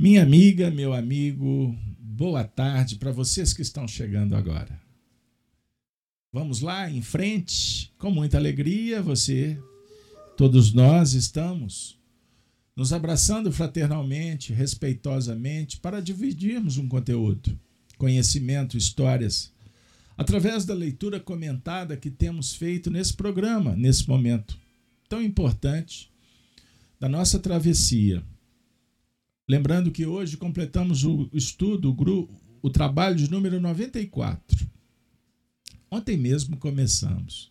Minha amiga, meu amigo, boa tarde para vocês que estão chegando agora. Vamos lá em frente, com muita alegria, você, todos nós estamos nos abraçando fraternalmente, respeitosamente, para dividirmos um conteúdo, conhecimento, histórias, através da leitura comentada que temos feito nesse programa, nesse momento tão importante da nossa travessia Lembrando que hoje completamos o estudo, o, o trabalho de número 94. Ontem mesmo começamos.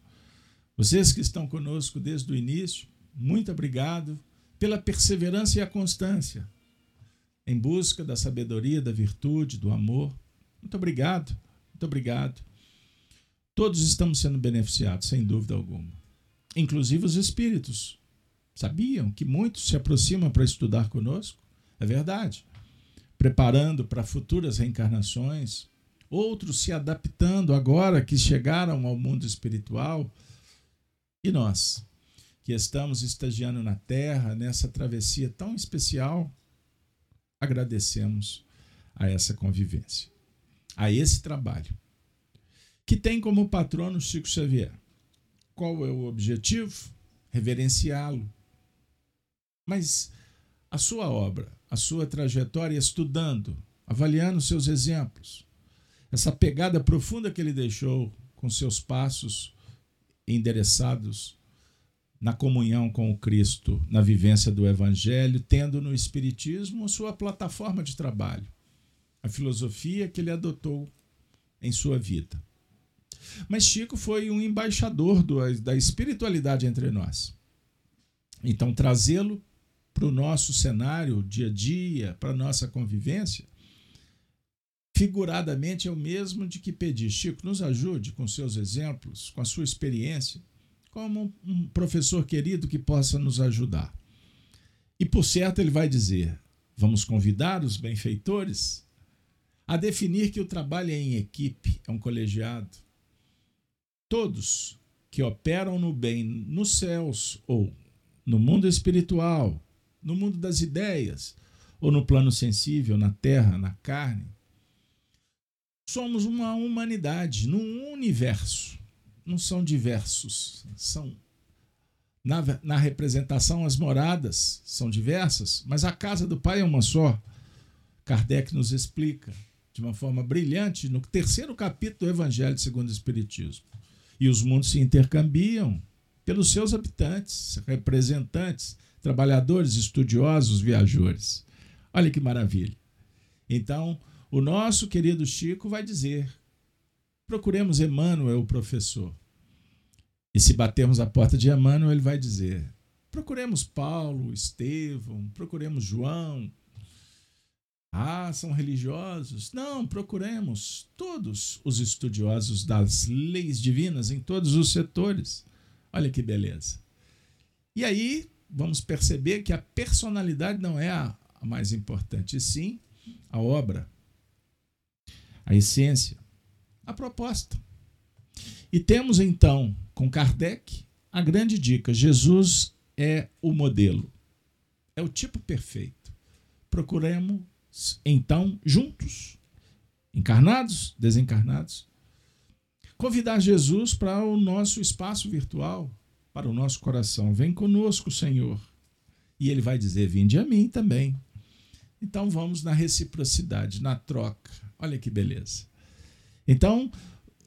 Vocês que estão conosco desde o início, muito obrigado pela perseverança e a constância em busca da sabedoria, da virtude, do amor. Muito obrigado, muito obrigado. Todos estamos sendo beneficiados, sem dúvida alguma. Inclusive os espíritos. Sabiam que muitos se aproximam para estudar conosco? É verdade. Preparando para futuras reencarnações, outros se adaptando agora que chegaram ao mundo espiritual. E nós, que estamos estagiando na Terra, nessa travessia tão especial, agradecemos a essa convivência, a esse trabalho, que tem como patrono Chico Xavier. Qual é o objetivo? Reverenciá-lo. Mas a sua obra a sua trajetória estudando, avaliando seus exemplos. Essa pegada profunda que ele deixou com seus passos endereçados na comunhão com o Cristo, na vivência do Evangelho, tendo no Espiritismo sua plataforma de trabalho, a filosofia que ele adotou em sua vida. Mas Chico foi um embaixador do, da espiritualidade entre nós. Então, trazê-lo para o nosso cenário, dia a dia, para a nossa convivência, figuradamente é o mesmo de que pedir, Chico, nos ajude com seus exemplos, com a sua experiência, como um professor querido que possa nos ajudar. E por certo ele vai dizer: vamos convidar os benfeitores a definir que o trabalho é em equipe, é um colegiado. Todos que operam no bem nos céus ou no mundo espiritual no mundo das ideias, ou no plano sensível, na terra, na carne. Somos uma humanidade num universo. Não são diversos, são na, na representação as moradas são diversas, mas a casa do Pai é uma só. Kardec nos explica de uma forma brilhante no terceiro capítulo do Evangelho segundo o Espiritismo. E os mundos se intercambiam pelos seus habitantes, representantes, trabalhadores, estudiosos, viajores. Olha que maravilha. Então, o nosso querido Chico vai dizer: procuremos Emmanuel, o professor. E se batermos a porta de Emmanuel, ele vai dizer: procuremos Paulo, Estevão, procuremos João. Ah, são religiosos? Não, procuremos todos os estudiosos das leis divinas em todos os setores. Olha que beleza. E aí, vamos perceber que a personalidade não é a, mais importante, e sim a obra, a essência, a proposta. E temos então, com Kardec, a grande dica: Jesus é o modelo, é o tipo perfeito. Procuremos, então, juntos, encarnados, desencarnados, convidar Jesus para o nosso espaço virtual, para o nosso coração. Vem conosco, Senhor. E ele vai dizer: Vinde a mim também. Então vamos na reciprocidade, na troca. Olha que beleza. Então,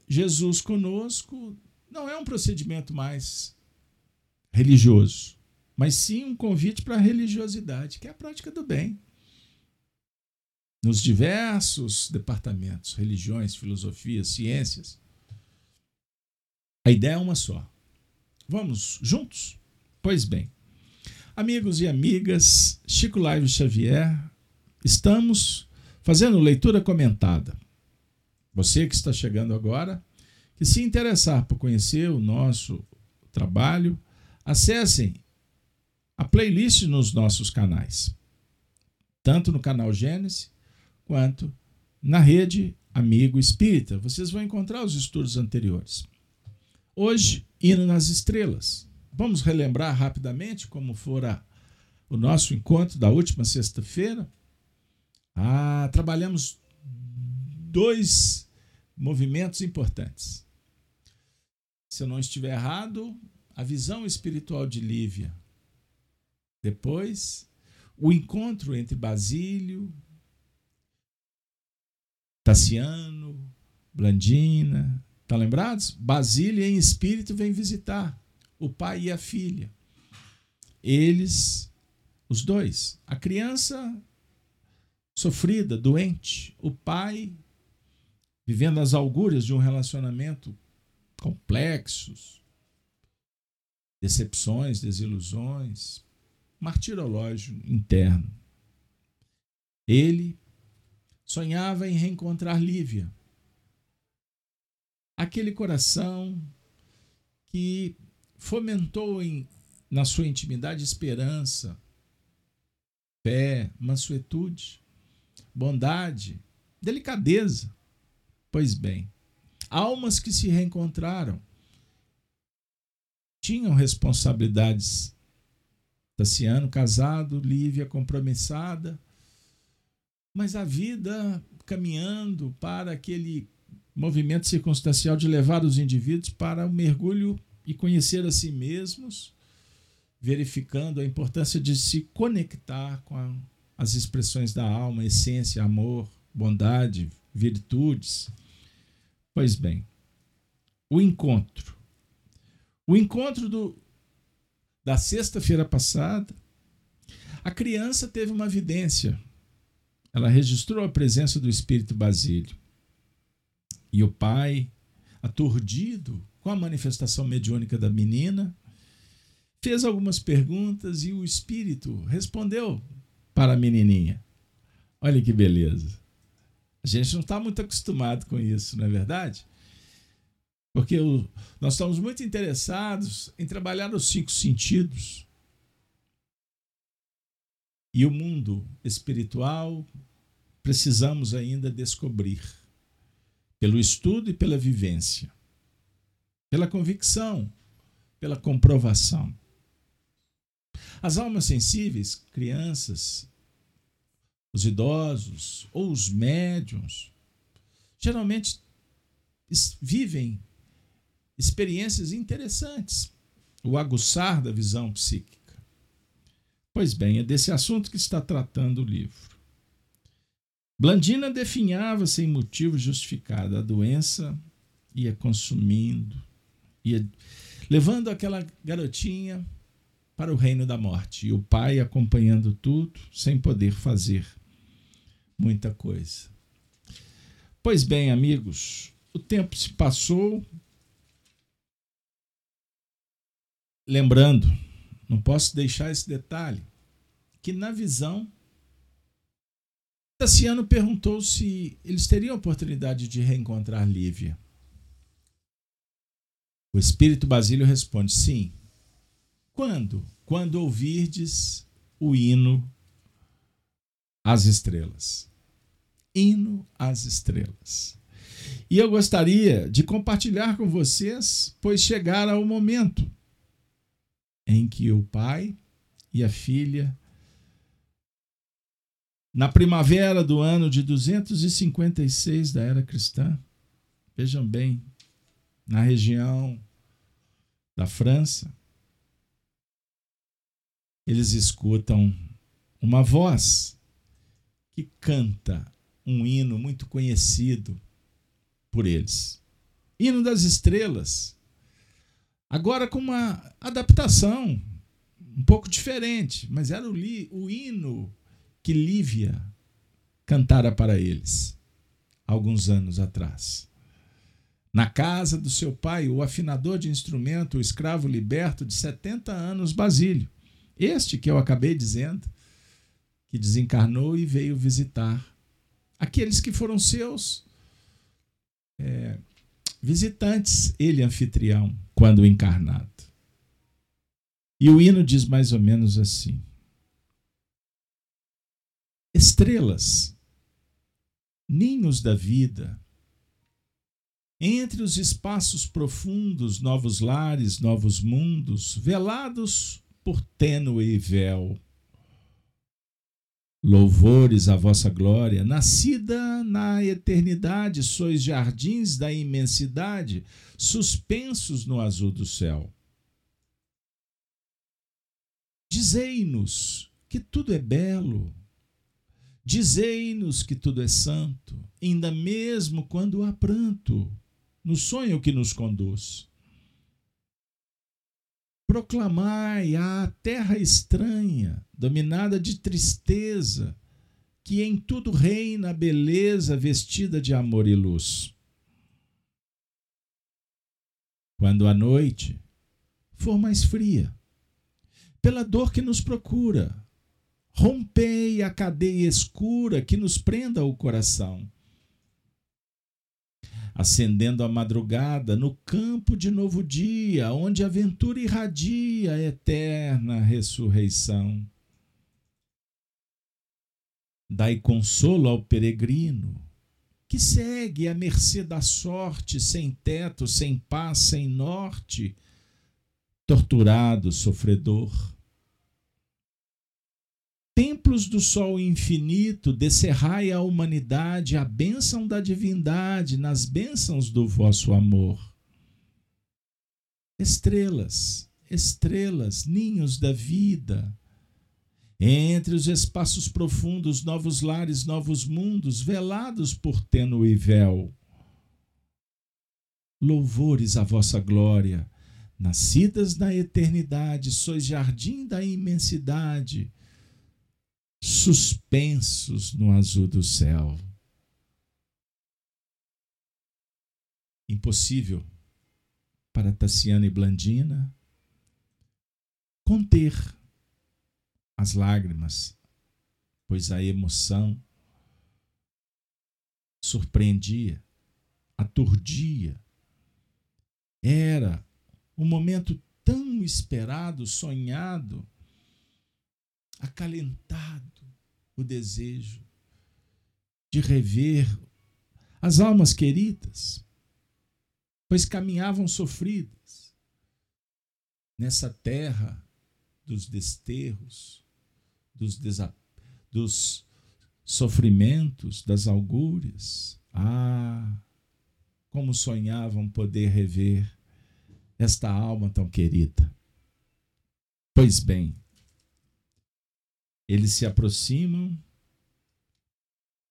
Jesus conosco não é um procedimento mais religioso, mas sim um convite para a religiosidade, que é a prática do bem. Nos diversos departamentos, religiões, filosofias, ciências, a ideia é uma só: Vamos juntos? Pois bem, amigos e amigas, Chico Live Xavier, estamos fazendo leitura comentada. Você que está chegando agora, que se interessar por conhecer o nosso trabalho, acessem a playlist nos nossos canais, tanto no canal Gênesis quanto na rede Amigo Espírita. Vocês vão encontrar os estudos anteriores. Hoje, Hino nas Estrelas. Vamos relembrar rapidamente como fora o nosso encontro da última sexta-feira? Ah, trabalhamos dois movimentos importantes. Se eu não estiver errado, a visão espiritual de Lívia. Depois, o encontro entre Basílio, Tassiano, Blandina. Tá lembrados? Basílio em espírito vem visitar o pai e a filha. Eles, os dois, a criança sofrida, doente, o pai vivendo as algúrias de um relacionamento complexos, decepções, desilusões, martirológio interno. Ele sonhava em reencontrar Lívia. Aquele coração que fomentou em, na sua intimidade esperança, fé, mansuetude, bondade, delicadeza. Pois bem, almas que se reencontraram tinham responsabilidades. Tassiano casado, Lívia compromissada, mas a vida caminhando para aquele movimento circunstancial de levar os indivíduos para o mergulho e conhecer a si mesmos, verificando a importância de se conectar com a, as expressões da alma, essência, amor, bondade, virtudes. Pois bem, o encontro. O encontro do, da sexta-feira passada, a criança teve uma vidência ela registrou a presença do espírito Basílio. E o pai, aturdido com a manifestação mediúnica da menina, fez algumas perguntas e o espírito respondeu para a menininha. Olha que beleza. A gente não está muito acostumado com isso, não é verdade? Porque nós estamos muito interessados em trabalhar os cinco sentidos. E o mundo espiritual precisamos ainda descobrir, pelo estudo e pela vivência, pela convicção, pela comprovação. As almas sensíveis, crianças, os idosos ou os médiums, geralmente vivem experiências interessantes, o aguçar da visão psíquica. Pois bem, é desse assunto que está tratando o livro. Blandina definhava sem motivo justificado. A doença ia consumindo, ia levando aquela garotinha para o reino da morte. E o pai acompanhando tudo, sem poder fazer muita coisa. Pois bem, amigos, o tempo se passou. Lembrando, não posso deixar esse detalhe, que na visão, Tassiano perguntou se eles teriam a oportunidade de reencontrar Lívia. O espírito Basílio responde: sim. Quando? Quando ouvirdes o hino às estrelas. Hino às estrelas. E eu gostaria de compartilhar com vocês, pois chegará o momento em que o pai e a filha, na primavera do ano de 256 da era cristã, vejam bem, na região da França, eles escutam uma voz que canta um hino muito conhecido por eles. Hino das Estrelas, Agora com uma adaptação um pouco diferente, mas era o, li, o hino que Lívia cantara para eles alguns anos atrás. Na casa do seu pai, o afinador de instrumento, o escravo liberto de 70 anos, Basílio. Este que eu acabei dizendo, que desencarnou e veio visitar aqueles que foram seus é, visitantes, ele anfitrião, quando encarnado. E o hino diz mais ou menos assim: Estrelas, ninhos da vida, entre os espaços profundos, novos lares, novos mundos, velados por tênue véu. Louvores à vossa glória, nascida na eternidade, sois jardins da imensidade, suspensos no azul do céu. Dizei-nos que tudo é belo, dizei-nos que tudo é santo, ainda mesmo quando há pranto, no sonho que nos conduz. Proclamai a terra estranha, dominada de tristeza, que em tudo reina a beleza vestida de amor e luz. Quando a noite for mais fria, pela dor que nos procura, rompei a cadeia escura que nos prenda o coração acendendo a madrugada no campo de novo dia, onde a ventura irradia a eterna ressurreição. Dai consolo ao peregrino, que segue à mercê da sorte, sem teto, sem paz, sem norte, torturado, sofredor templos do sol infinito, descerrai à humanidade a bênção da divindade nas bênçãos do vosso amor. Estrelas, estrelas, ninhos da vida, entre os espaços profundos, novos lares, novos mundos, velados por tênue véu. Louvores à vossa glória, nascidas na eternidade, sois jardim da imensidade suspensos no azul do céu. Impossível para Tassiana e Blandina conter as lágrimas, pois a emoção surpreendia, aturdia. Era um momento tão esperado, sonhado, acalentado o desejo de rever as almas queridas, pois caminhavam sofridas nessa terra dos desterros, dos, dos sofrimentos, das augúrias. Ah, como sonhavam poder rever esta alma tão querida. Pois bem, eles se aproximam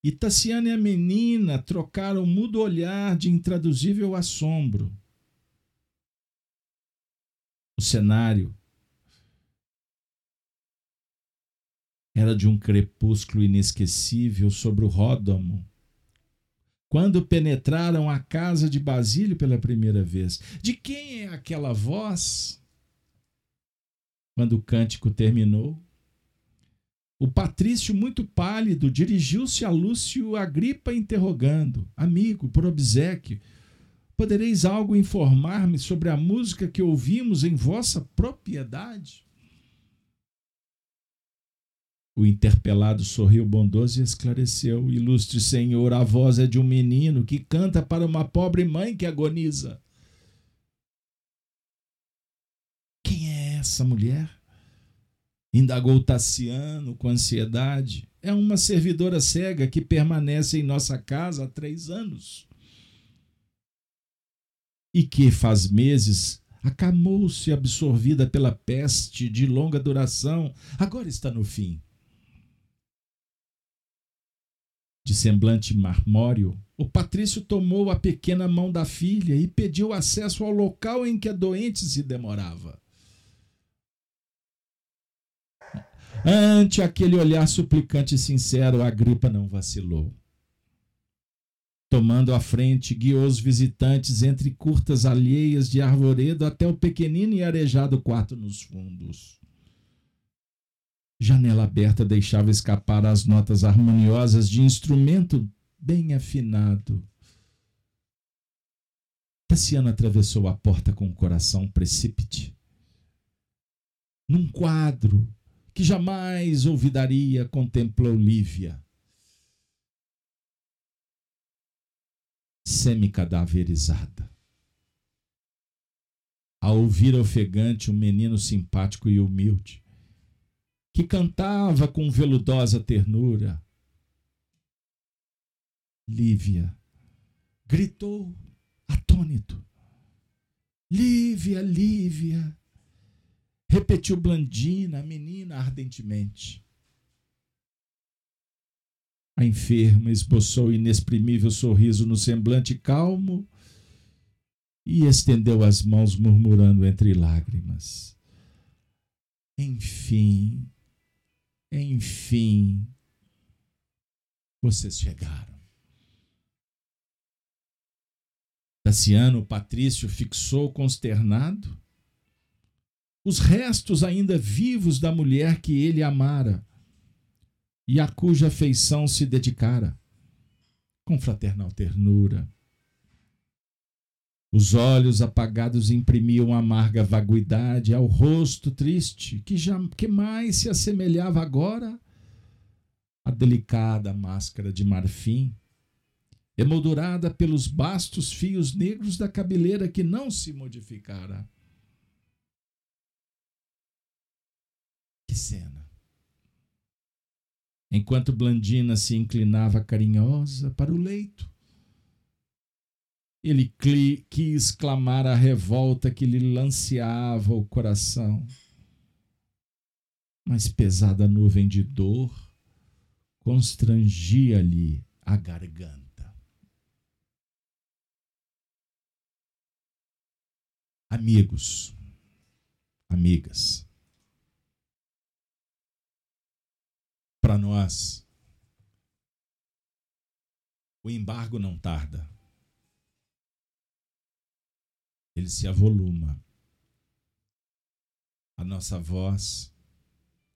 e Tassiana e a menina trocaram um mudo olhar de intraduzível assombro. O cenário era de um crepúsculo inesquecível sobre o Ródamo. Quando penetraram a casa de Basílio pela primeira vez, de quem é aquela voz? Quando o cântico terminou, o patrício, muito pálido, dirigiu-se a Lúcio Agripa, interrogando: Amigo, por obsequio, podereis algo informar-me sobre a música que ouvimos em vossa propriedade? O interpelado sorriu bondoso e esclareceu: Ilustre senhor, a voz é de um menino que canta para uma pobre mãe que agoniza. Quem é essa mulher? Indagou Tassiano com ansiedade. É uma servidora cega que permanece em nossa casa há três anos. E que faz meses acamou-se absorvida pela peste de longa duração, agora está no fim. De semblante marmório, o patrício tomou a pequena mão da filha e pediu acesso ao local em que a doente se demorava. Ante aquele olhar suplicante e sincero, a gripa não vacilou. Tomando a frente, guiou os visitantes entre curtas alheias de arvoredo até o pequenino e arejado quarto nos fundos. Janela aberta deixava escapar as notas harmoniosas de instrumento bem afinado. Tassiana atravessou a porta com o coração precípite. Num quadro que jamais olvidaria, contemplou Lívia. Semi-cadaverizada. Ao ouvir ofegante um menino simpático e humilde, que cantava com veludosa ternura. Lívia gritou atônito. Lívia, Lívia. Repetiu Blandina, a menina, ardentemente. A enferma esboçou inexprimível sorriso no semblante calmo e estendeu as mãos, murmurando entre lágrimas: Enfim, enfim, vocês chegaram. Tassiano Patrício fixou consternado os restos ainda vivos da mulher que ele amara e a cuja afeição se dedicara com fraternal ternura. Os olhos apagados imprimiam amarga vaguidade ao rosto triste, que, já, que mais se assemelhava agora à delicada máscara de marfim emoldurada pelos bastos fios negros da cabeleira que não se modificara. Cena! Enquanto Blandina se inclinava carinhosa para o leito, ele quis clamar a revolta que lhe lanceava o coração. Mas pesada nuvem de dor constrangia-lhe a garganta. amigos, amigas. Para nós, o embargo não tarda. Ele se avoluma. A nossa voz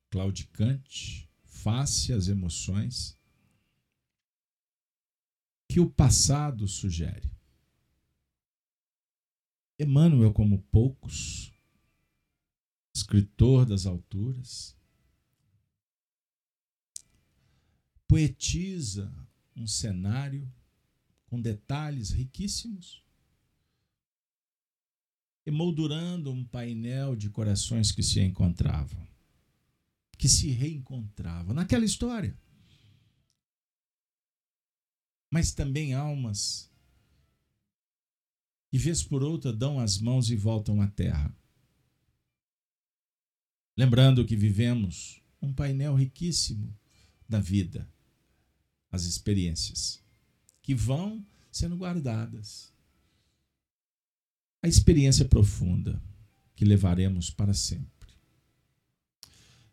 claudicante, face às emoções que o passado sugere. Emmanuel, como poucos, escritor das alturas, poetiza um cenário com detalhes riquíssimos, emoldurando um painel de corações que se encontravam, que se reencontravam naquela história. Mas também almas e vez por outra dão as mãos e voltam à terra. Lembrando que vivemos um painel riquíssimo da vida, as experiências, que vão sendo guardadas. A experiência profunda que levaremos para sempre.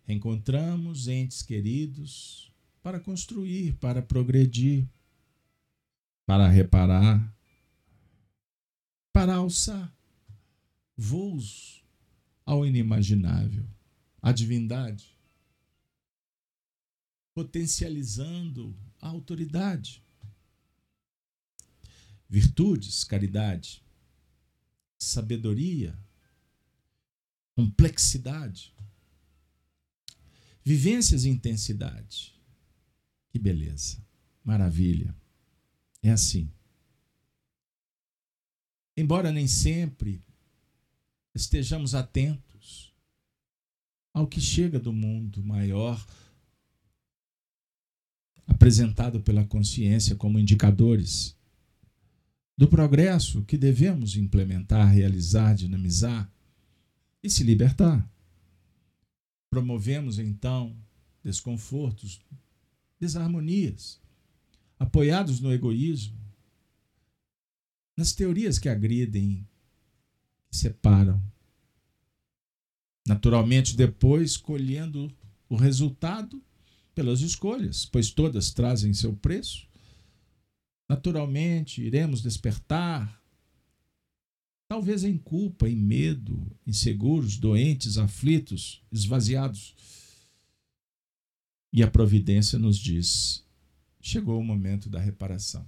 Encontramos entes queridos para construir, para progredir, para reparar, para alçar voos ao inimaginável, à divindade, potencializando a autoridade. Virtudes, caridade, sabedoria, complexidade, vivências e intensidade. Que beleza, maravilha. É assim. Embora nem sempre estejamos atentos ao que chega do mundo maior, apresentado pela consciência como indicadores do progresso que devemos implementar, realizar, dinamizar e se libertar. Promovemos então desconfortos, desarmonias, apoiados no egoísmo, nas teorias que agridem, que separam. Naturalmente, depois colhendo o resultado pelas escolhas, pois todas trazem seu preço. Naturalmente, iremos despertar, talvez em culpa, em medo, inseguros, doentes, aflitos, esvaziados. E a providência nos diz: chegou o momento da reparação.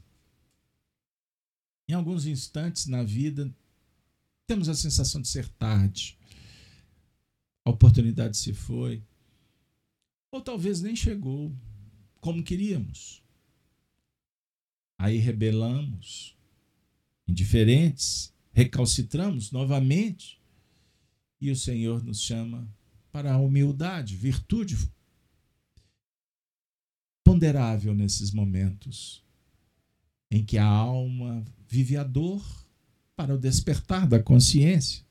Em alguns instantes na vida, temos a sensação de ser tarde. A oportunidade se foi. Ou talvez nem chegou como queríamos. Aí rebelamos, indiferentes, recalcitramos novamente. E o Senhor nos chama para a humildade, virtude imponderável nesses momentos em que a alma vive a dor para o despertar da consciência.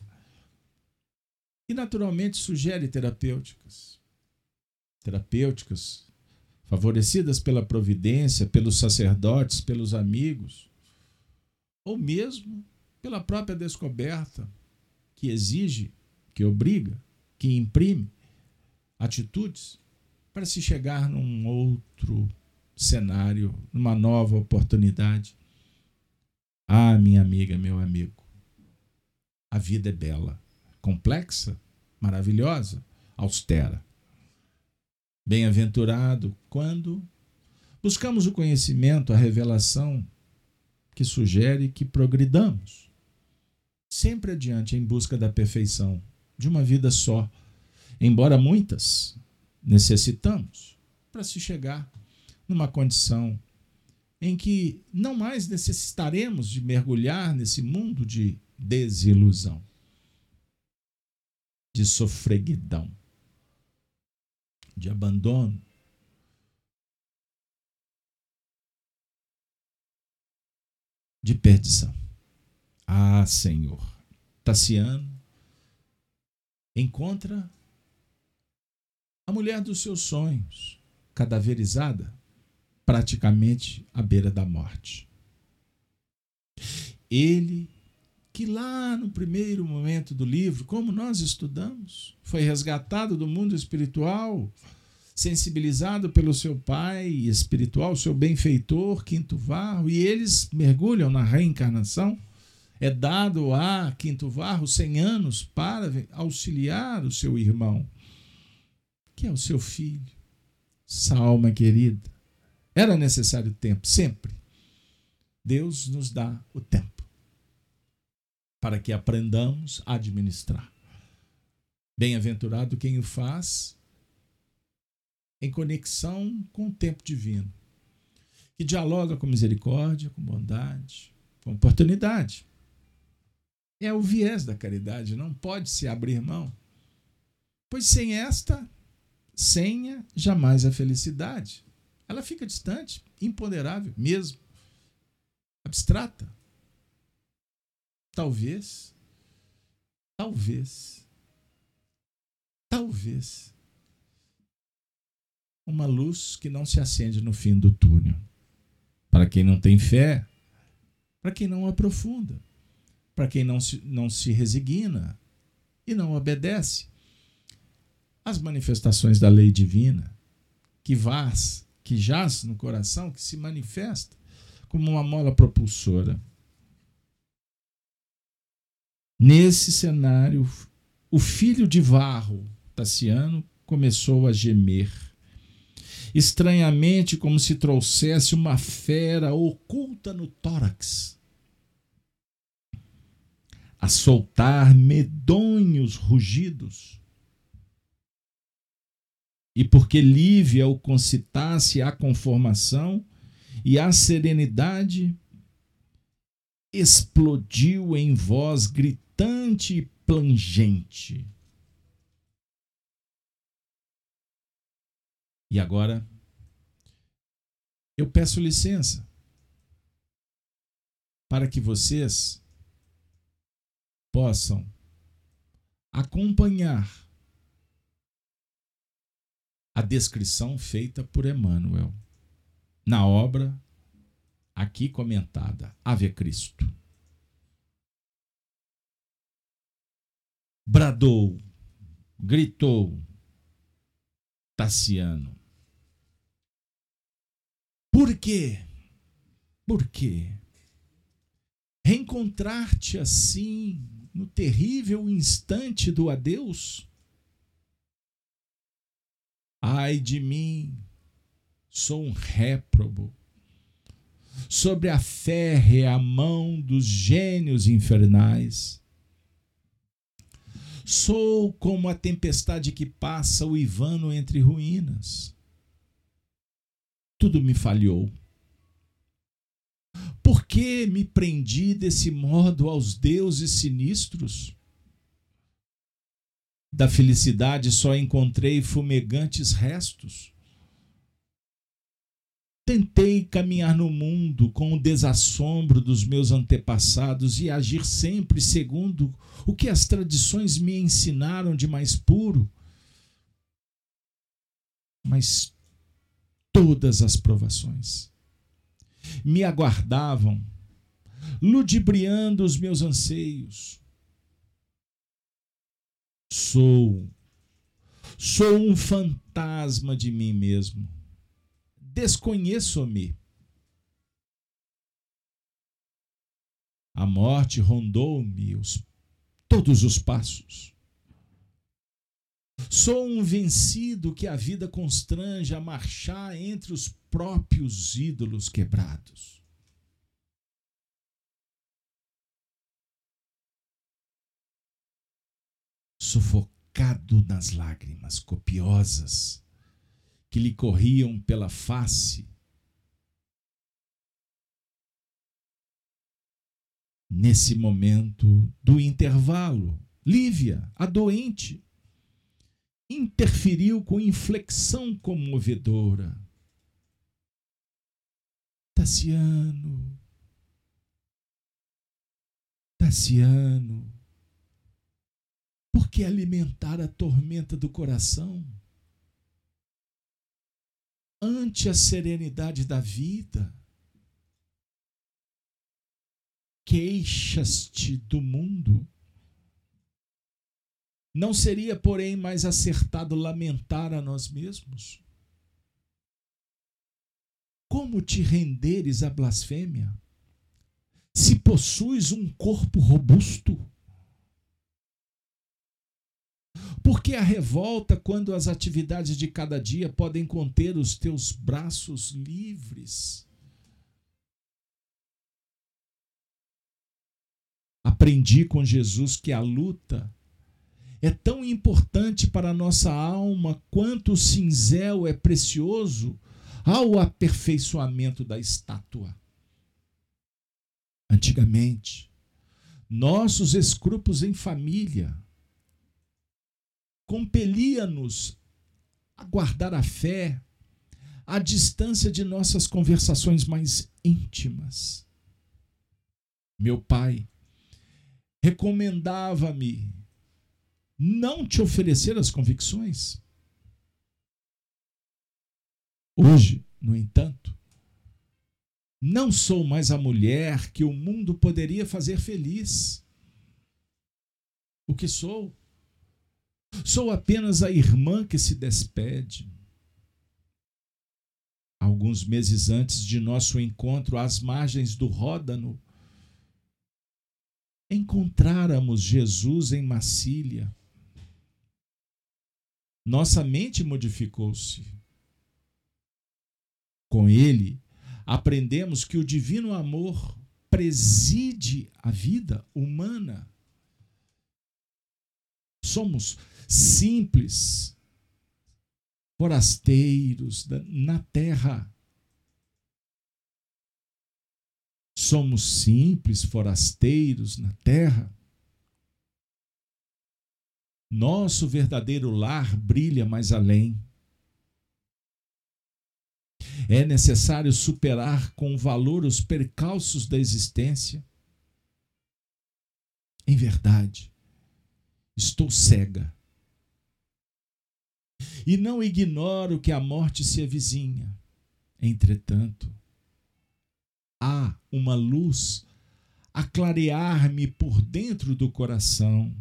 E naturalmente sugere terapêuticas. Terapêuticas favorecidas pela providência, pelos sacerdotes, pelos amigos, ou mesmo pela própria descoberta que exige, que obriga, que imprime atitudes para se chegar num outro cenário, numa nova oportunidade. Ah, minha amiga, meu amigo, a vida é bela, complexa, maravilhosa, austera. Bem-aventurado quando buscamos o conhecimento, a revelação que sugere que progridamos, sempre adiante em busca da perfeição de uma vida só, embora muitas necessitamos para se chegar numa condição em que não mais necessitaremos de mergulhar nesse mundo de desilusão, de sofreguidão, de abandono. De perdição. Ah, Senhor. Tassiano encontra a mulher dos seus sonhos, cadaverizada, praticamente à beira da morte. Ele, que lá no primeiro momento do livro, como nós estudamos, foi resgatado do mundo espiritual, sensibilizado pelo seu pai espiritual, seu benfeitor, Quinto Varro, e eles mergulham na reencarnação. É dado a Quinto Varro 100 anos para auxiliar o seu irmão que é o seu filho, essa alma querida. Era necessário tempo, sempre. Deus nos dá o tempo para que aprendamos a administrar. Bem-aventurado quem o faz em conexão com o tempo divino, que dialoga com misericórdia, com bondade, com oportunidade. É o viés da caridade, não pode se abrir mão. Pois sem esta, senha jamais a felicidade. Ela fica distante, imponderável mesmo, abstrata. Talvez, talvez, talvez, uma luz que não se acende no fim do túnel. Para quem não tem fé, para quem não aprofunda, para quem não se, não se resigna e não obedece as manifestações da lei divina, que vaz, que jaz no coração, que se manifesta como uma mola propulsora. Nesse cenário, o filho de Varro, Tassiano, começou a gemer. Estranhamente, como se trouxesse uma fera oculta no tórax, a soltar medonhos rugidos. E porque Lívia o concitasse à conformação e à serenidade, explodiu em voz e plangente. E agora, eu peço licença para que vocês possam acompanhar a descrição feita por Emmanuel na obra aqui comentada, Ave Cristo. Bradou, gritou Tassiano. Por quê? Por quê? Reencontrar-te assim no terrível instante do adeus? Ai de mim, sou um réprobo. Sobre a férrea mão dos gênios infernais. Sou como a tempestade que passa uivando entre ruínas. Tudo me falhou. Por que me prendi desse modo aos deuses sinistros? Da felicidade só encontrei fumegantes restos. Tentei caminhar no mundo com o desassombro dos meus antepassados e agir sempre segundo o que as tradições me ensinaram de mais puro. Mas todas as provações me aguardavam, ludibriando os meus anseios. Sou, sou um fantasma de mim mesmo desconheço-me. A morte rondou-me todos os passos. Sou um vencido que a vida constrange a marchar entre os próprios ídolos quebrados. Sufocado nas lágrimas copiosas que lhe corriam pela face. Nesse momento do intervalo, Lívia, a doente, interferiu com inflexão comovedora. Tassiano, Tassiano, por que alimentar a tormenta do coração? Ante a serenidade da vida. Queixas-te do mundo. Não seria, porém, mais acertado lamentar a nós mesmos? Como te renderes à blasfêmia? Se possuis um corpo robusto, Por que a revolta quando as atividades de cada dia podem conter os teus braços livres? Aprendi com Jesus que a luta é tão importante para a nossa alma quanto o cinzel é precioso ao aperfeiçoamento da estátua. Antigamente, nossos escrúpulos em família compelia-nos a guardar a fé à distância de nossas conversações mais íntimas. Meu pai recomendava-me não te oferecer as convicções. Hoje, no entanto, não sou mais a mulher que o mundo poderia fazer feliz. O que sou Sou apenas a irmã que se despede. Alguns meses antes de nosso encontro às margens do Ródano, encontráramos Jesus em Massília. Nossa mente modificou-se. Com ele, aprendemos que o divino amor preside a vida humana. Somos simples, forasteiros na terra. Somos simples, forasteiros na terra. Nosso verdadeiro lar brilha mais além. É necessário superar com valor os percalços da existência. Em verdade, estou cega e não ignoro que a morte se avizinha. Entretanto, há uma luz a clarear-me por dentro do coração.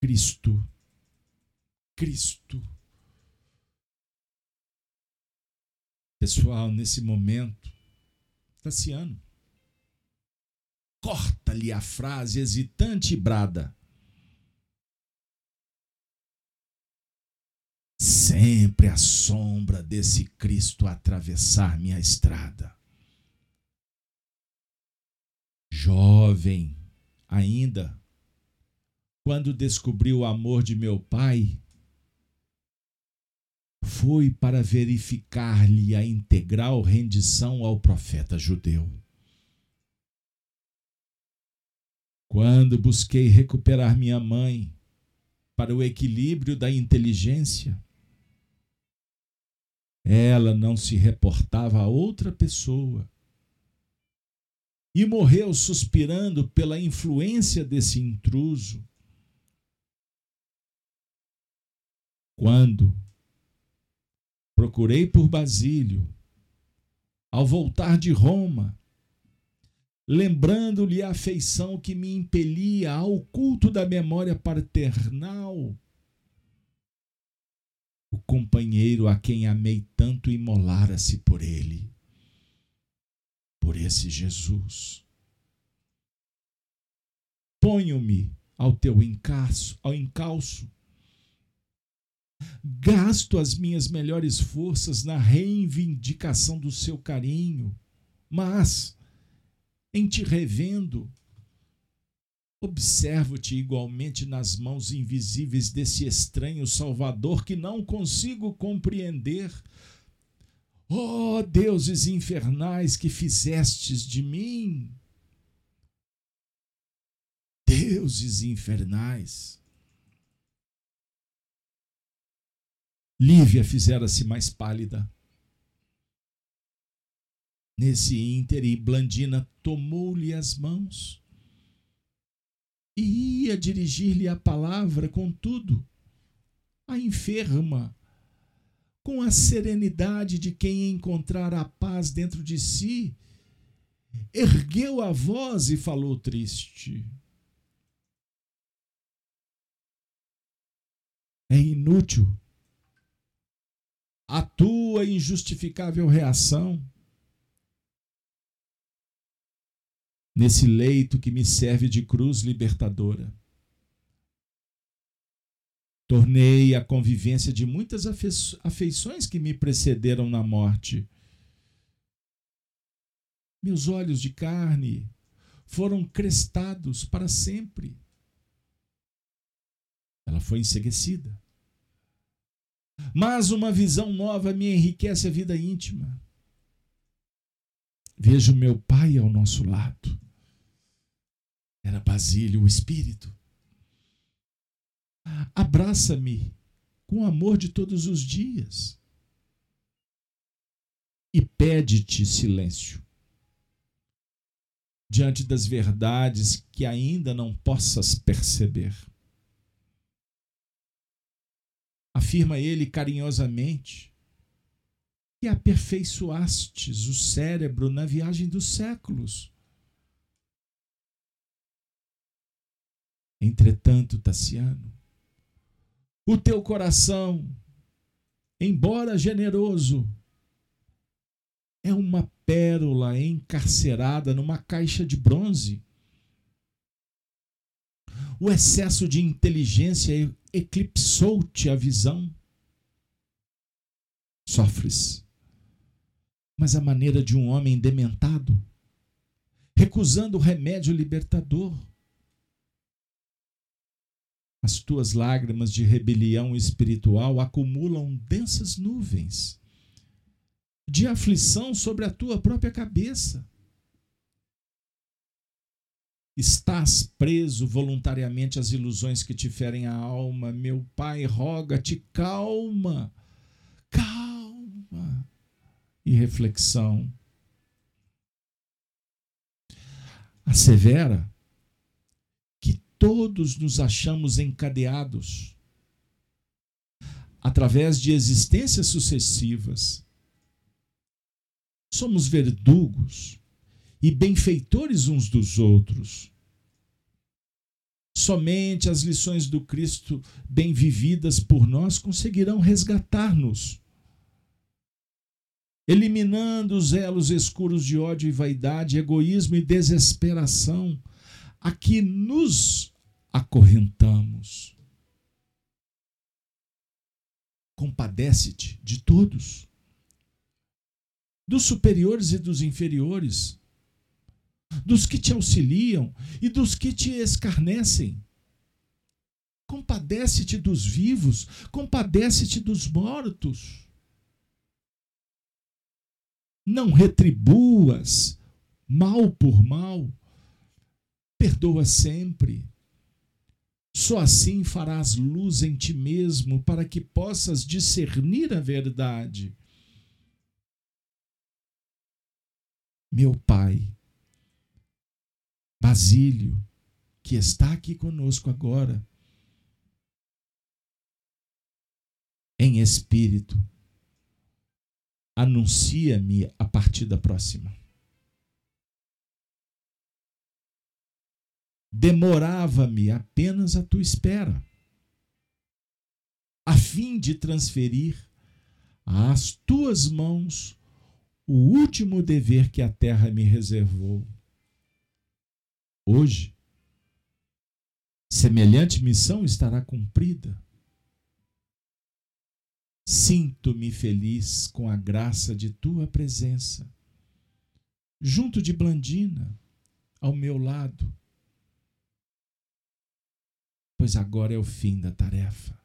Cristo, Cristo. Pessoal, nesse momento, Tassiano, corta-lhe a frase hesitante e brada. sempre a sombra desse Cristo atravessar minha estrada. Jovem ainda, quando descobri o amor de meu pai, foi para verificar-lhe a integral rendição ao profeta judeu. Quando busquei recuperar minha mãe para o equilíbrio da inteligência, Ela não se reportava a outra pessoa. E morreu suspirando pela influência desse intruso. Quando procurei por Basílio, ao voltar de Roma, lembrando-lhe a afeição que me impelia ao culto da memória paternal, o companheiro a quem amei tanto imolara-se por ele, por esse Jesus. Ponho-me ao teu encalço, ao encalço. Gasto as minhas melhores forças na reivindicação do seu carinho, mas em te revendo, Observo-te igualmente nas mãos invisíveis desse estranho Salvador que não consigo compreender. Oh, deuses infernais que fizestes de mim! Deuses infernais! Lívia fizera-se mais pálida. Nesse íntere, Blandina tomou-lhe as mãos e ia dirigir-lhe a palavra, contudo, a enferma, com a serenidade de quem encontrar a paz dentro de si, ergueu a voz e falou triste. É inútil a tua injustificável reação nesse leito que me serve de cruz libertadora. Tornei a convivência de muitas afeições que me precederam na morte. Meus olhos de carne foram crestados para sempre. Ela foi enseguecida. Mas uma visão nova me enriquece a vida íntima. Vejo meu pai ao nosso lado. Era Basílio, o Espírito. Abraça-me com amor de todos os dias e pede-te silêncio diante das verdades que ainda não possas perceber. Afirma ele carinhosamente que aperfeiçoastes o cérebro na viagem dos séculos Entretanto, Tassiano, o teu coração, embora generoso, é uma pérola encarcerada numa caixa de bronze. O excesso de inteligência eclipsou-te a visão. Sofres, mas a maneira de um homem dementado, recusando o remédio libertador as tuas lágrimas de rebelião espiritual acumulam densas nuvens de aflição sobre a tua própria cabeça. Estás preso voluntariamente às ilusões que te ferem a alma. Meu pai, roga-te, calma, calma e reflexão. Assevera todos nos achamos encadeados através de existências sucessivas. Somos verdugos e benfeitores uns dos outros. Somente as lições do Cristo bem vividas por nós conseguirão resgatar-nos, eliminando os elos escuros de ódio e vaidade, egoísmo e desesperação a que nos acorrentamos. Compadece-te de todos, dos superiores e dos inferiores, dos que te auxiliam e dos que te escarnecem. Compadece-te dos vivos, compadece-te dos mortos. Não retribuas mal por mal, Perdoa sempre. Só assim farás luz em ti mesmo, para que possas discernir a verdade. Meu pai, Basílio, que está aqui conosco agora, em espírito, anuncia-me a partida próxima. Demorava-me apenas a tua espera, a fim de transferir às tuas mãos o último dever que a terra me reservou. Hoje, semelhante missão estará cumprida. Sinto-me feliz com a graça de tua presença, junto de Blandina, ao meu lado, pois agora é o fim da tarefa.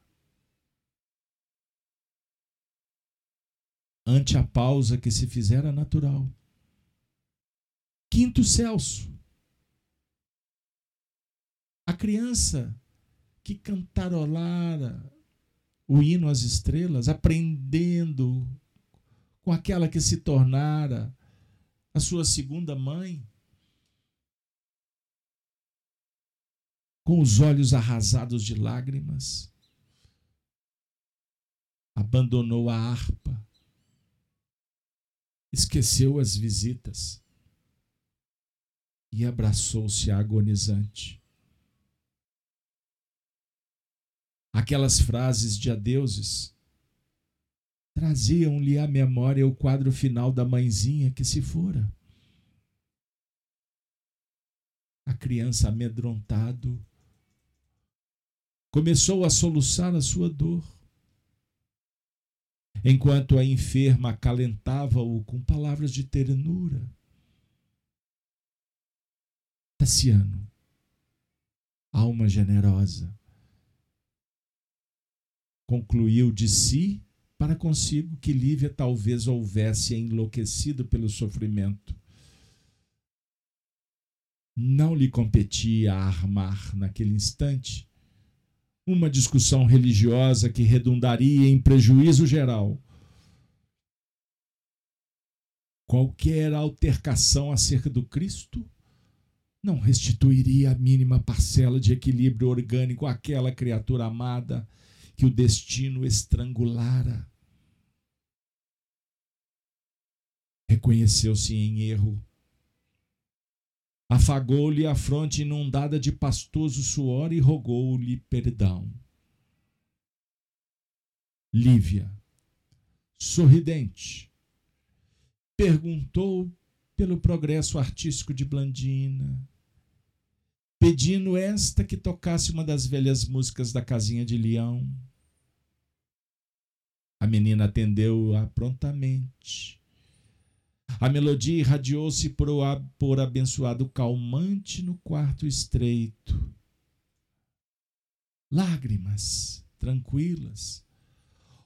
Ante a pausa que se fizera natural. Quinto Celso. A criança que cantarolara o hino às estrelas, aprendendo com aquela que se tornara a sua segunda mãe, com os olhos arrasados de lágrimas, abandonou a harpa, esqueceu as visitas e abraçou-se agonizante. Aquelas frases de adeuses traziam-lhe à memória o quadro final da mãezinha que se fora. A criança amedrontado começou a soluçar a sua dor, enquanto a enferma acalentava-o com palavras de ternura. Tassiano, alma generosa, concluiu de si para consigo que Lívia talvez houvesse enlouquecido pelo sofrimento. Não lhe competia armar naquele instante uma discussão religiosa que redundaria em prejuízo geral. Qualquer altercação acerca do Cristo não restituiria a mínima parcela de equilíbrio orgânico àquela criatura amada que o destino estrangulara. Reconheceu-se em erro. Afagou-lhe a fronte inundada de pastoso suor e rogou-lhe perdão. Lívia, sorridente, perguntou pelo progresso artístico de Blandina, pedindo esta que tocasse uma das velhas músicas da casinha de Leão. A menina atendeu-a prontamente. A melodia irradiou-se por, por abençoado calmante no quarto estreito. Lágrimas tranquilas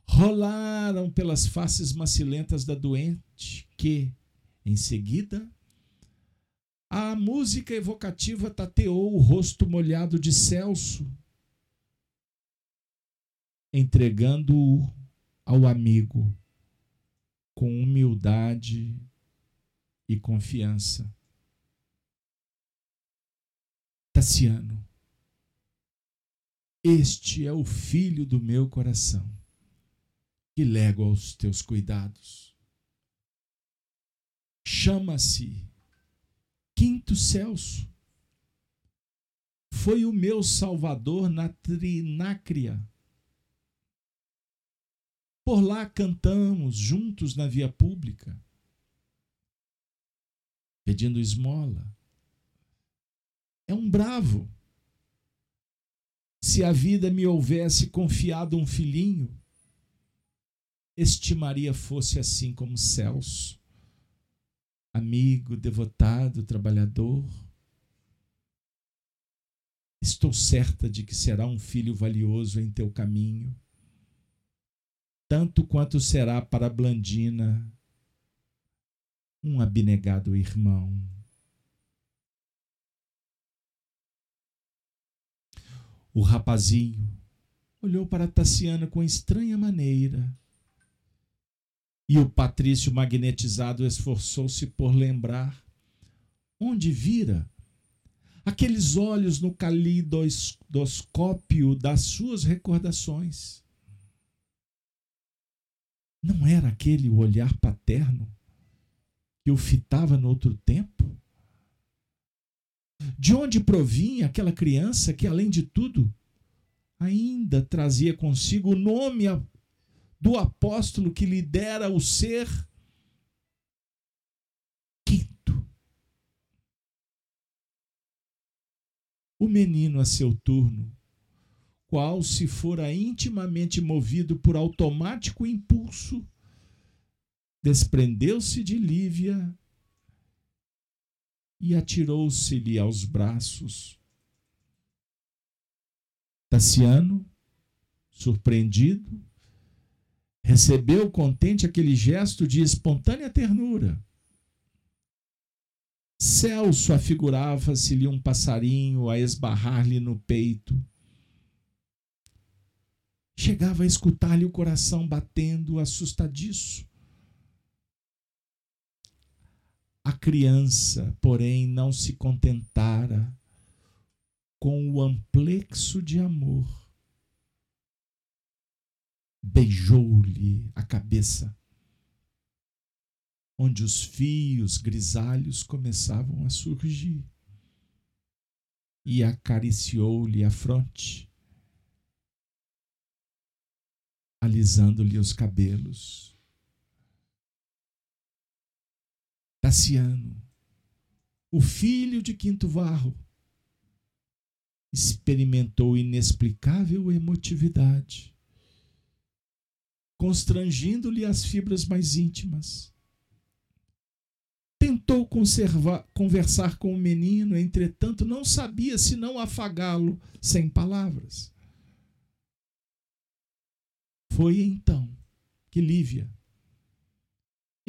rolaram pelas faces macilentas da doente, que, em seguida, a música evocativa tateou o rosto molhado de Celso, entregando-o ao amigo com humildade e confiança. Tassiano, este é o filho do meu coração, que lego aos teus cuidados. Chama-se Quinto Celso. Foi o meu salvador na trinácria por lá cantamos juntos na via pública, pedindo esmola. É um bravo. Se a vida me houvesse confiado um filhinho, estimaria fosse assim como Celso, amigo, devotado, trabalhador. Estou certa de que será um filho valioso em teu caminho tanto quanto será para Blandina um abnegado irmão. O rapazinho olhou para Tassiana com estranha maneira E o patrício magnetizado esforçou-se por lembrar onde vira aqueles olhos no calidoscópio das suas recordações. Não era aquele o olhar paterno o fitava no outro tempo? De onde provinha aquela criança que, além de tudo, ainda trazia consigo o nome do apóstolo que lhe dera o ser quinto? O menino, a seu turno, qual se fora intimamente movido por automático impulso, desprendeu-se de Lívia e atirou-se-lhe aos braços. Tassiano, surpreendido, recebeu contente aquele gesto de espontânea ternura. Celso afigurava-se-lhe um passarinho a esbarrar-lhe no peito Chegava a escutar-lhe o coração batendo assustadiço. A criança, porém, não se contentara com o amplexo de amor. Beijou-lhe a cabeça, onde os fios grisalhos começavam a surgir, e acariciou-lhe a fronte alisando-lhe os cabelos. Tassiano, o filho de Quinto Varro, experimentou inexplicável emotividade, constrangindo-lhe as fibras mais íntimas. Tentou conversar com o menino, entretanto, não sabia se não afagá-lo sem palavras. Foi então que Lívia,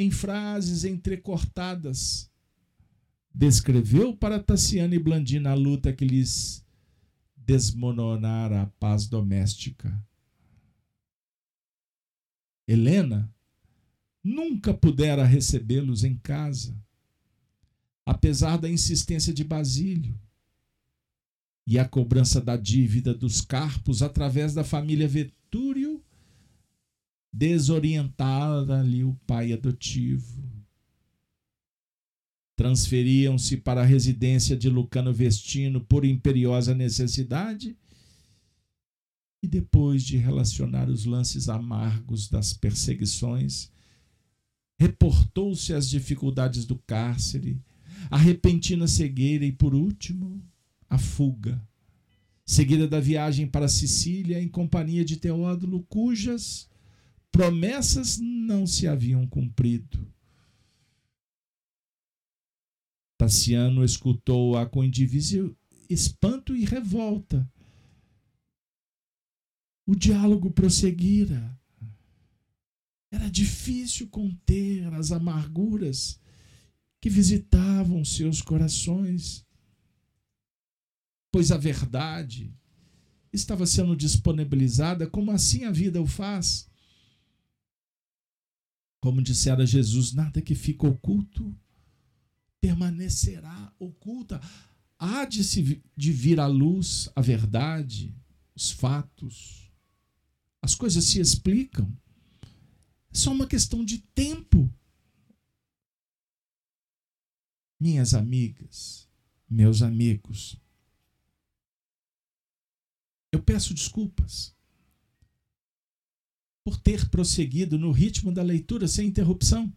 em frases entrecortadas, descreveu para Tassiana e Blandina a luta que lhes desmoronara a paz doméstica. Helena nunca pudera recebê-los em casa, apesar da insistência de Basílio e a cobrança da dívida dos carpos através da família Vetúrio desorientara-lhe o pai adotivo. Transferiam-se para a residência de Lucano Vestino por imperiosa necessidade e depois de relacionar os lances amargos das perseguições, reportou-se às dificuldades do cárcere, a repentina cegueira e, por último, a fuga, seguida da viagem para Sicília em companhia de Teódulo, cujas promessas não se haviam cumprido. Tassiano escutou-a com indivísvel espanto e revolta. O diálogo prosseguira. Era difícil conter as amarguras que visitavam seus corações, pois a verdade estava sendo disponibilizada como assim a vida o faz como dissera Jesus, nada que fica oculto permanecerá oculta. Há de, se, de vir à luz a verdade, os fatos. As coisas se explicam. É só uma questão de tempo. Minhas amigas, meus amigos, eu peço desculpas por ter prosseguido no ritmo da leitura sem interrupção.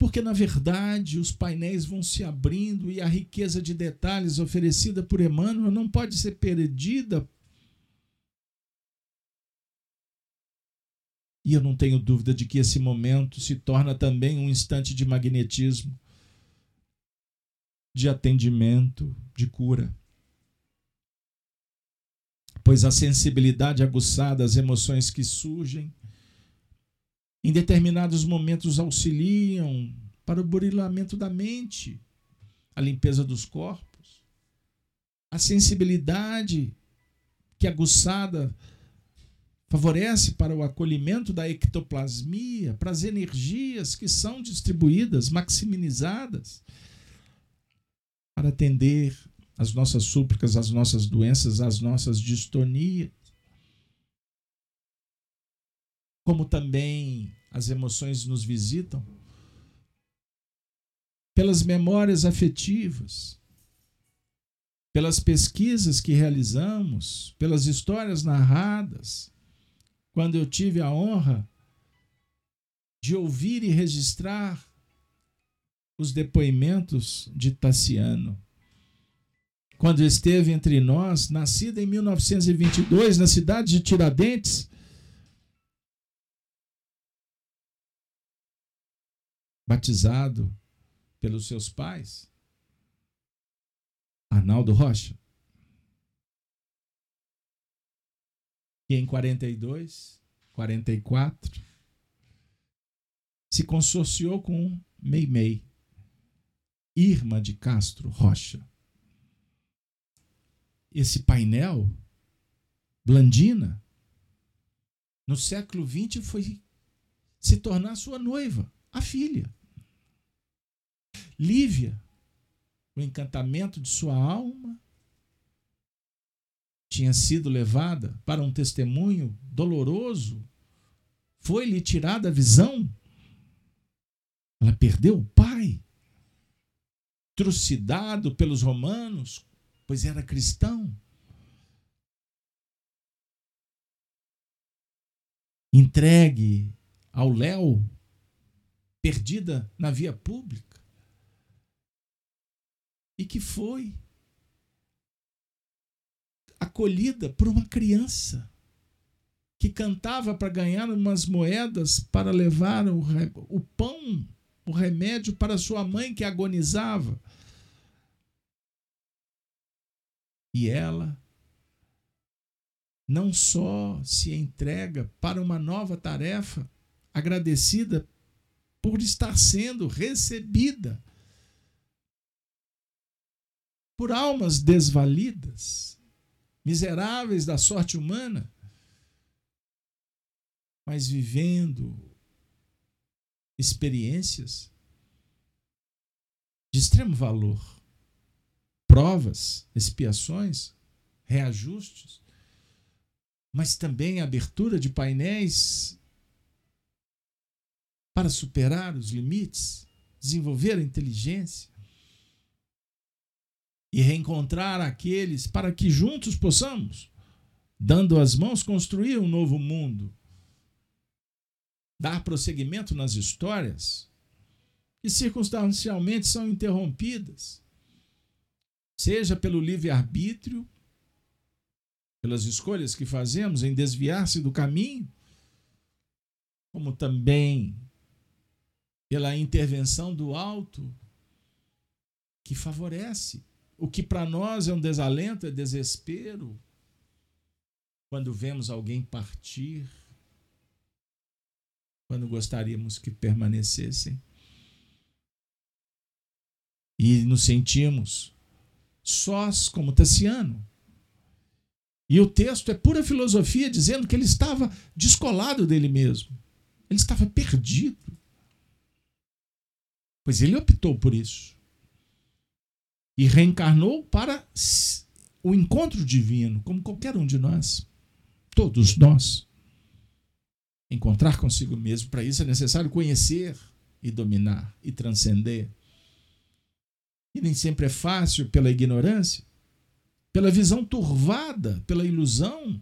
Porque, na verdade, os painéis vão se abrindo e a riqueza de detalhes oferecida por Emmanuel não pode ser perdida. E eu não tenho dúvida de que esse momento se torna também um instante de magnetismo, de atendimento, de cura pois a sensibilidade aguçada às emoções que surgem em determinados momentos auxiliam para o burilamento da mente, a limpeza dos corpos. A sensibilidade que aguçada favorece para o acolhimento da ectoplasmia, para as energias que são distribuídas, maximizadas, para atender as nossas súplicas, as nossas doenças, as nossas distonias. Como também as emoções nos visitam, pelas memórias afetivas, pelas pesquisas que realizamos, pelas histórias narradas, quando eu tive a honra de ouvir e registrar os depoimentos de Tassiano. Quando esteve entre nós, nascido em 1922 na cidade de Tiradentes, batizado pelos seus pais, Arnaldo Rocha. E em 42, 44, se consorciou com Meimei, Irma de Castro Rocha. Esse painel, Blandina, no século XX foi se tornar sua noiva, a filha. Lívia, o encantamento de sua alma tinha sido levada para um testemunho doloroso, foi-lhe tirada a visão. Ela perdeu o pai, trucidado pelos romanos, pois era cristão. Entregue ao léu, perdida na via pública e que foi acolhida por uma criança que cantava para ganhar umas moedas para levar o, o pão, o remédio para sua mãe que agonizava. E ela não só se entrega para uma nova tarefa, agradecida por estar sendo recebida por almas desvalidas, miseráveis da sorte humana, mas vivendo experiências de extremo valor, provas, expiações, reajustes, mas também abertura de painéis para superar os limites, desenvolver a inteligência, e reencontrar aqueles para que juntos possamos, dando as mãos, construir um novo mundo. Dar prosseguimento nas histórias que circunstancialmente são interrompidas, seja pelo livre-arbítrio, pelas escolhas que fazemos em desviar-se do caminho, como também pela intervenção do alto que favorece o que para nós é um desalento, é desespero, quando vemos alguém partir, quando gostaríamos que permanecessem. E nos sentimos sós como Tassiano. E o texto é pura filosofia dizendo que ele estava descolado dele mesmo. Ele estava perdido. Pois ele optou por isso e reencarnou para o encontro divino, como qualquer um de nós, todos nós. Encontrar consigo mesmo, para isso é necessário conhecer e dominar e transcender. E nem sempre é fácil pela ignorância, pela visão turvada, pela ilusão.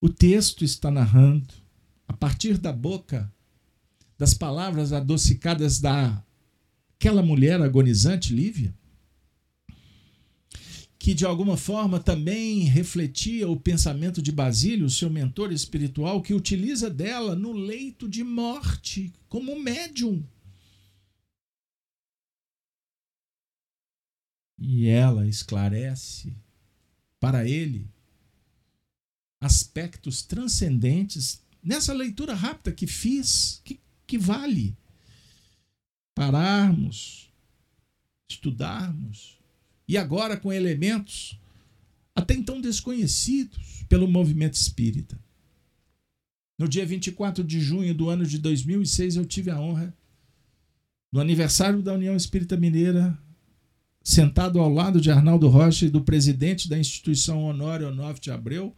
O texto está narrando, a partir da boca, das palavras adocicadas da aquela mulher agonizante, Lívia, que de alguma forma também refletia o pensamento de Basílio, seu mentor espiritual, que utiliza dela no leito de morte, como médium. E ela esclarece para ele aspectos transcendentes nessa leitura rápida que fiz, que, que vale pararmos, estudarmos, e agora com elementos até então desconhecidos pelo movimento espírita. No dia 24 de junho do ano de 2006, eu tive a honra, no aniversário da União Espírita Mineira, sentado ao lado de Arnaldo Rocha e do presidente da instituição Honório Onofre de Abreu,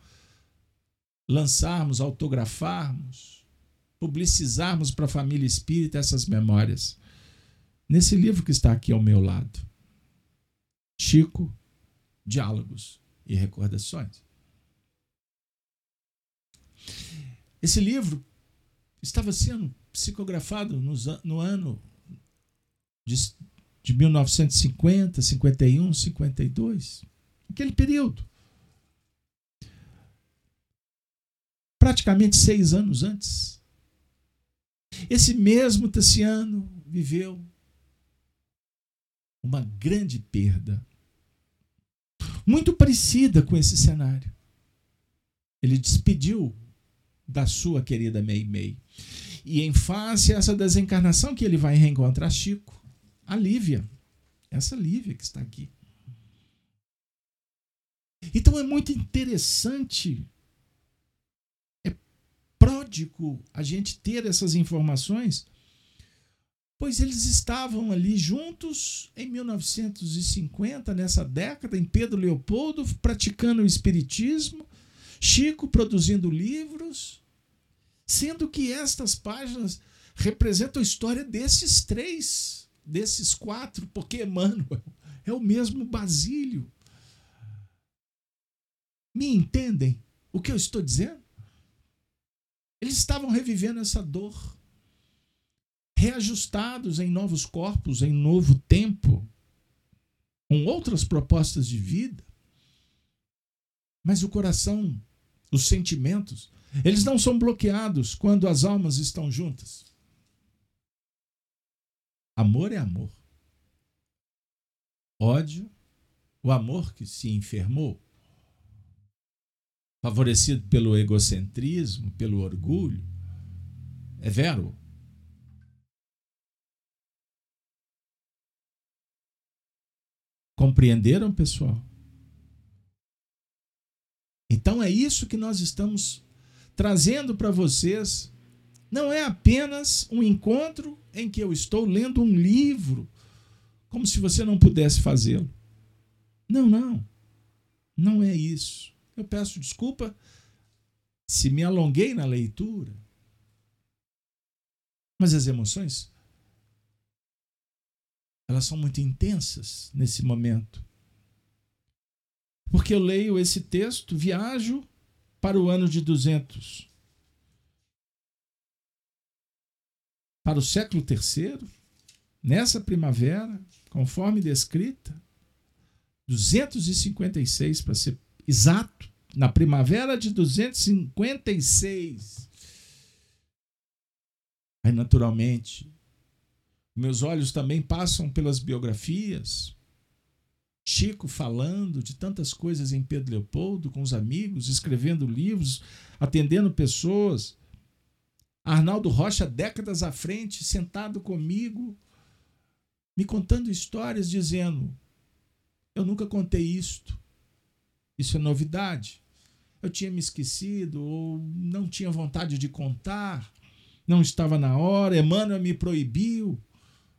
lançarmos, autografarmos, publicizarmos para a família espírita essas memórias. Nesse livro que está aqui ao meu lado. Chico, Diálogos e Recordações. Esse livro estava sendo psicografado no ano de, de 1950, 51, 52, aquele período. Praticamente seis anos antes. Esse mesmo Tassiano viveu uma grande perda, muito parecida com esse cenário. Ele despediu da sua querida Mei Mei. E em face a essa desencarnação que ele vai reencontrar Chico, a Lívia, essa Lívia que está aqui. Então é muito interessante, é pródigo a gente ter essas informações, pois eles estavam ali juntos em 1950, nessa década, em Pedro Leopoldo, praticando o Espiritismo, Chico produzindo livros, sendo que estas páginas representam a história desses três, desses quatro, porque Emmanuel é o mesmo Basílio. Me entendem o que eu estou dizendo? Eles estavam revivendo essa dor, reajustados em novos corpos, em novo tempo, com outras propostas de vida. Mas o coração os sentimentos, eles não são bloqueados quando as almas estão juntas. Amor é amor. Ódio, o amor que se enfermou, favorecido pelo egocentrismo, pelo orgulho, é vero. Compreenderam, pessoal? Então é isso que nós estamos trazendo para vocês. Não é apenas um encontro em que eu estou lendo um livro, como se você não pudesse fazê-lo. Não, não. Não é isso. Eu peço desculpa se me alonguei na leitura. Mas as emoções elas são muito intensas nesse momento. Porque eu leio esse texto, viajo para o ano de 200. Para o século terceiro, nessa primavera, conforme descrita, 256 para ser exato, na primavera de 256. Aí, naturalmente, meus olhos também passam pelas biografias, Chico falando de tantas coisas em Pedro Leopoldo, com os amigos, escrevendo livros, atendendo pessoas. Arnaldo Rocha, décadas à frente, sentado comigo, me contando histórias, dizendo: Eu nunca contei isto. Isso é novidade. Eu tinha me esquecido ou não tinha vontade de contar, não estava na hora, Emmanuel me proibiu.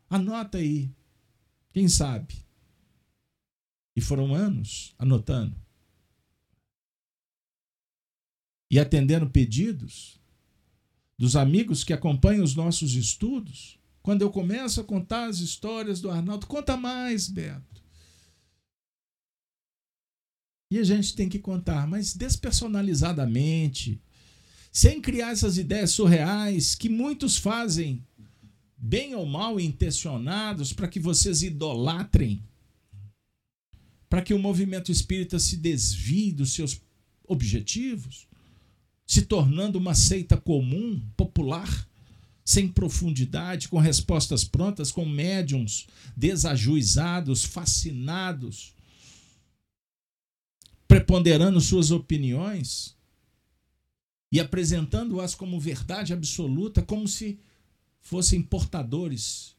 Anota aí. Quem sabe? E foram anos anotando. E atendendo pedidos dos amigos que acompanham os nossos estudos. Quando eu começo a contar as histórias do Arnaldo, conta mais, Beto. E a gente tem que contar, mas despersonalizadamente, sem criar essas ideias surreais que muitos fazem, bem ou mal intencionados, para que vocês idolatrem para que o movimento espírita se desvie dos seus objetivos, se tornando uma seita comum, popular, sem profundidade, com respostas prontas, com médiums desajuizados, fascinados, preponderando suas opiniões e apresentando-as como verdade absoluta, como se fossem portadores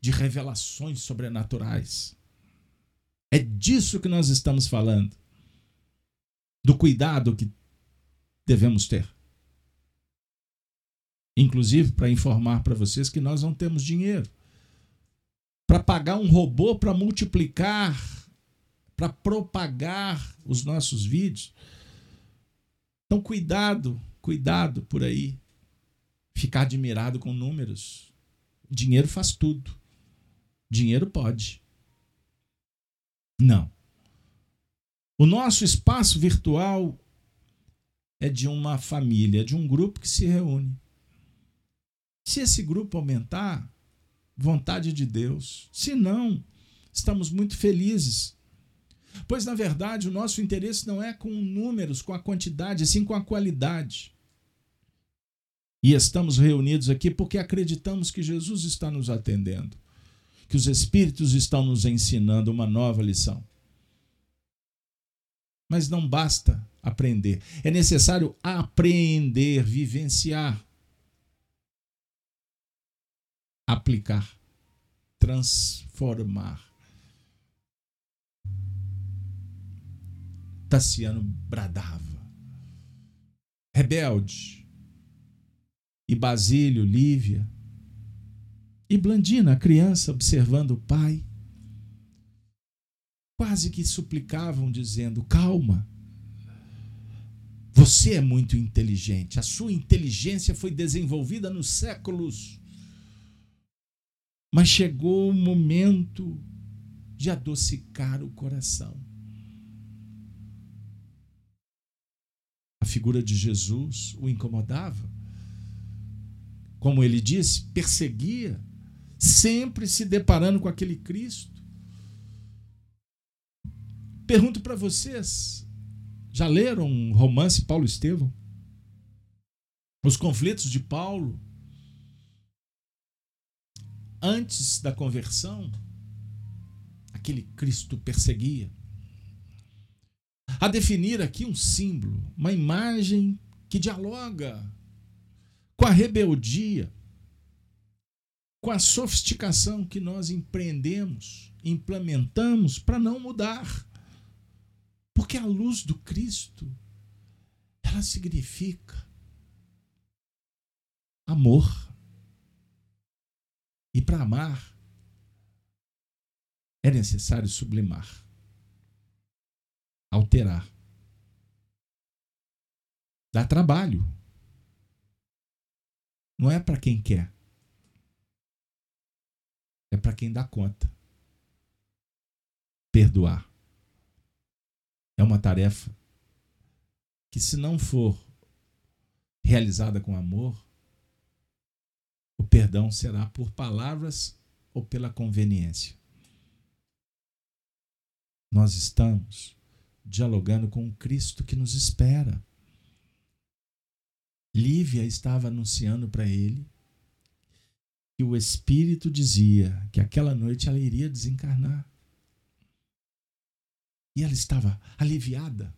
de revelações sobrenaturais. É disso que nós estamos falando. do cuidado que devemos ter. Inclusive para informar para vocês que nós não temos dinheiro para pagar um robô para multiplicar, para propagar os nossos vídeos. Então, cuidado, cuidado por aí. Ficar admirado com números. Dinheiro faz tudo. Dinheiro pode. Não. O nosso espaço virtual é de uma família, de um grupo que se reúne. Se esse grupo aumentar, vontade de Deus. Se não, estamos muito felizes. Pois, na verdade, o nosso interesse não é com números, com a quantidade, sim com a qualidade. E estamos reunidos aqui porque acreditamos que Jesus está nos atendendo, que os Espíritos estão nos ensinando uma nova lição. Mas não basta aprender, é necessário aprender, vivenciar, aplicar, transformar. Tassiano bradava. Rebelde. E Basílio, Lívia. E Blandina, a criança, observando o pai. Quase que suplicavam, dizendo: Calma. Você é muito inteligente. A sua inteligência foi desenvolvida nos séculos. Mas chegou o momento de adocicar o coração. A figura de Jesus o incomodava. Como ele disse, perseguia, sempre se deparando com aquele Cristo. Pergunto para vocês: já leram um romance Paulo Estevão? Os conflitos de Paulo antes da conversão, aquele Cristo perseguia. A definir aqui um símbolo, uma imagem que dialoga com a rebeldia, com a sofisticação que nós empreendemos, implementamos para não mudar. Porque a luz do Cristo, ela significa amor. E para amar, é necessário sublimar, alterar. Dá trabalho. Não é para quem quer. É para quem dá conta. Perdoar. É uma tarefa que, se não for realizada com amor, o perdão será por palavras ou pela conveniência. Nós estamos dialogando com o Cristo que nos espera. Lívia estava anunciando para ele que o Espírito dizia que aquela noite ela iria desencarnar. E ela estava aliviada.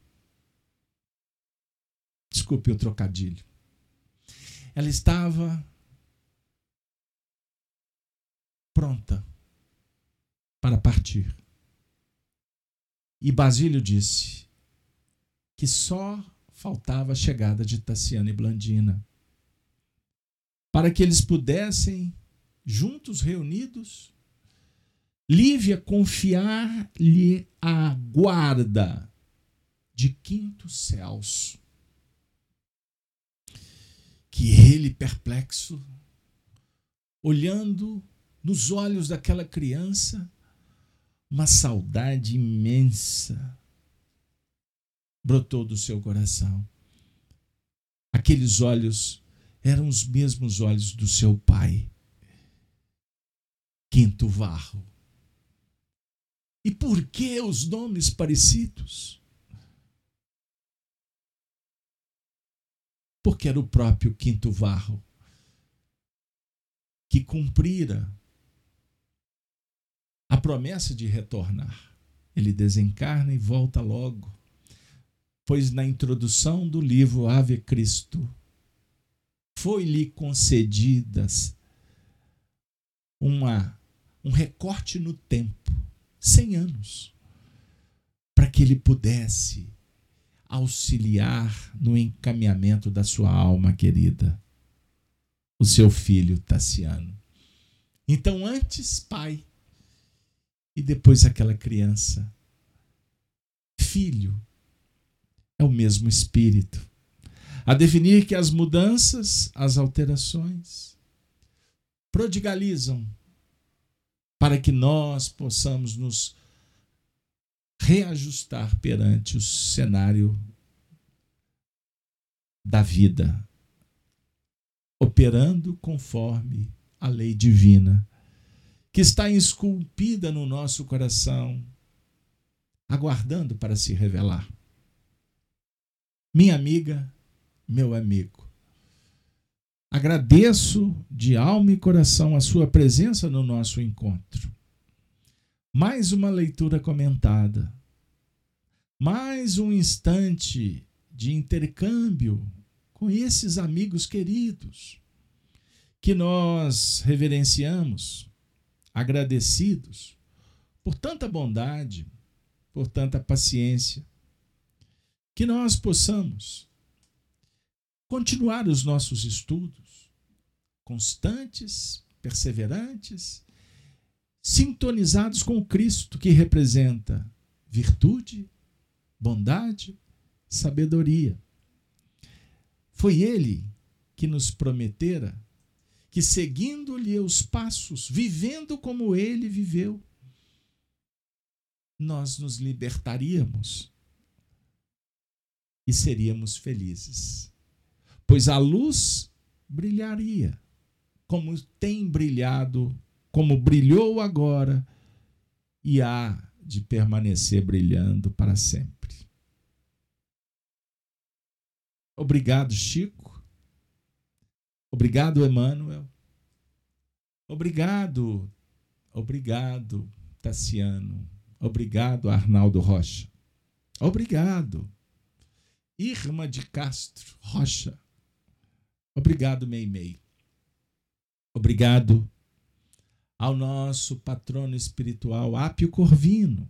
Desculpe o trocadilho. Ela estava pronta para partir. E Basílio disse que só faltava a chegada de Tassiana e Blandina para que eles pudessem, juntos reunidos, Lívia confiar-lhe a guarda de quintos céus. Que ele, perplexo, olhando nos olhos daquela criança uma saudade imensa brotou do seu coração. Aqueles olhos eram os mesmos olhos do seu pai. Quinto Varro. E por que os nomes parecidos? Porque era o próprio Quinto Varro que cumprira a promessa de retornar. Ele desencarna e volta logo. Pois na introdução do livro Ave Cristo foi-lhe concedidas uma um recorte no tempo, 100 anos, para que ele pudesse auxiliar no encaminhamento da sua alma querida, o seu filho Tassiano. Então, antes pai e depois aquela criança. Filho é o mesmo espírito. A definir que as mudanças, as alterações, prodigalizam para que nós possamos nos reajustar perante o cenário da vida, operando conforme a lei divina que está esculpida no nosso coração, aguardando para se revelar. Minha amiga, meu amigo, agradeço de alma e coração a sua presença no nosso encontro. Mais uma leitura comentada, mais um instante de intercâmbio com esses amigos queridos que nós reverenciamos, agradecidos por tanta bondade, por tanta paciência, que nós possamos continuar os nossos estudos constantes, perseverantes, sintonizados com o Cristo que representa virtude, bondade, sabedoria. Foi ele que nos prometera que seguindo-lhe os passos, vivendo como ele viveu, nós nos libertaríamos e seríamos felizes. Pois a luz brilharia, como tem brilhado, como brilhou agora, e há de permanecer brilhando para sempre. Obrigado, Chico. Obrigado, Emmanuel. Obrigado, obrigado, Tassiano. Obrigado, Arnaldo Rocha. Obrigado, Irma de Castro Rocha. Obrigado, Meimei. Obrigado ao nosso patrono espiritual Apio Corvino,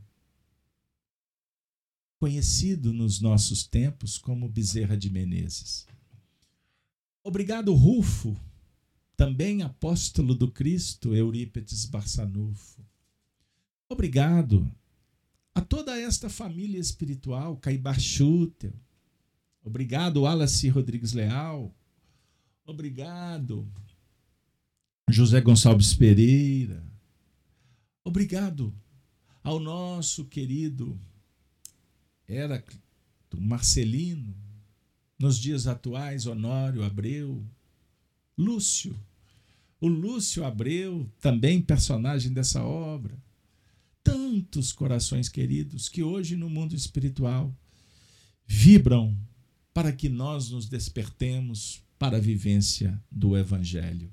conhecido nos nossos tempos como Bezerra de Menezes. Obrigado, Rufo, também apóstolo do Cristo, Eurípetes Barçanufo. Obrigado a toda esta família espiritual, Caibar Schutel. Obrigado, Wallace Rodrigues Leal. Obrigado, José Gonçalves Pereira. Obrigado ao nosso querido Heráclito Marcelino, nos dias atuais, Honório Abreu, Lúcio. O Lúcio Abreu, também personagem dessa obra. Tantos corações queridos que hoje no mundo espiritual vibram para que nós nos despertemos para a vivência do Evangelho.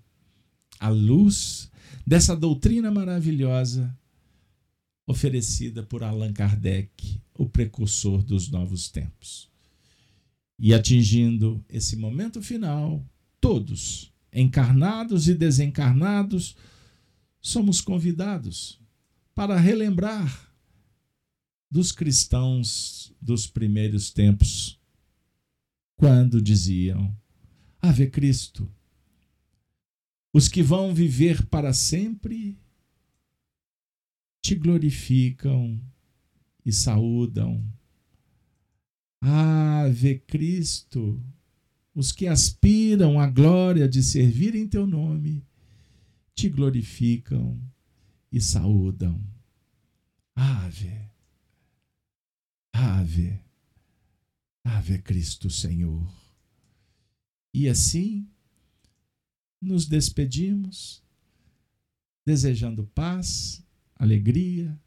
A luz dessa doutrina maravilhosa oferecida por Allan Kardec, o precursor dos novos tempos. E atingindo esse momento final, todos, encarnados e desencarnados, somos convidados para relembrar dos cristãos dos primeiros tempos, quando diziam: Ave Cristo, os que vão viver para sempre te glorificam e saúdam Ave Cristo, os que aspiram à glória de servir em teu nome, te glorificam e saúdam. Ave, Ave, Ave Cristo Senhor. E assim nos despedimos, desejando paz, alegria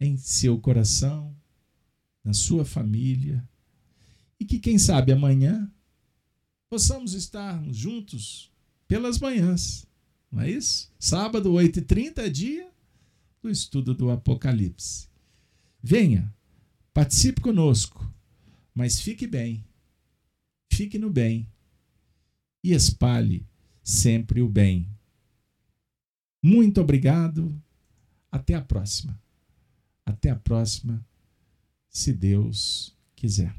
em seu coração na sua família. E que, quem sabe, amanhã possamos estar juntos pelas manhãs. Não é isso? Sábado, 8h30 é dia do estudo do Apocalipse. Venha, participe conosco, mas fique bem, fique no bem e espalhe sempre o bem. Muito obrigado. Até a próxima. Até a próxima se Deus quiser.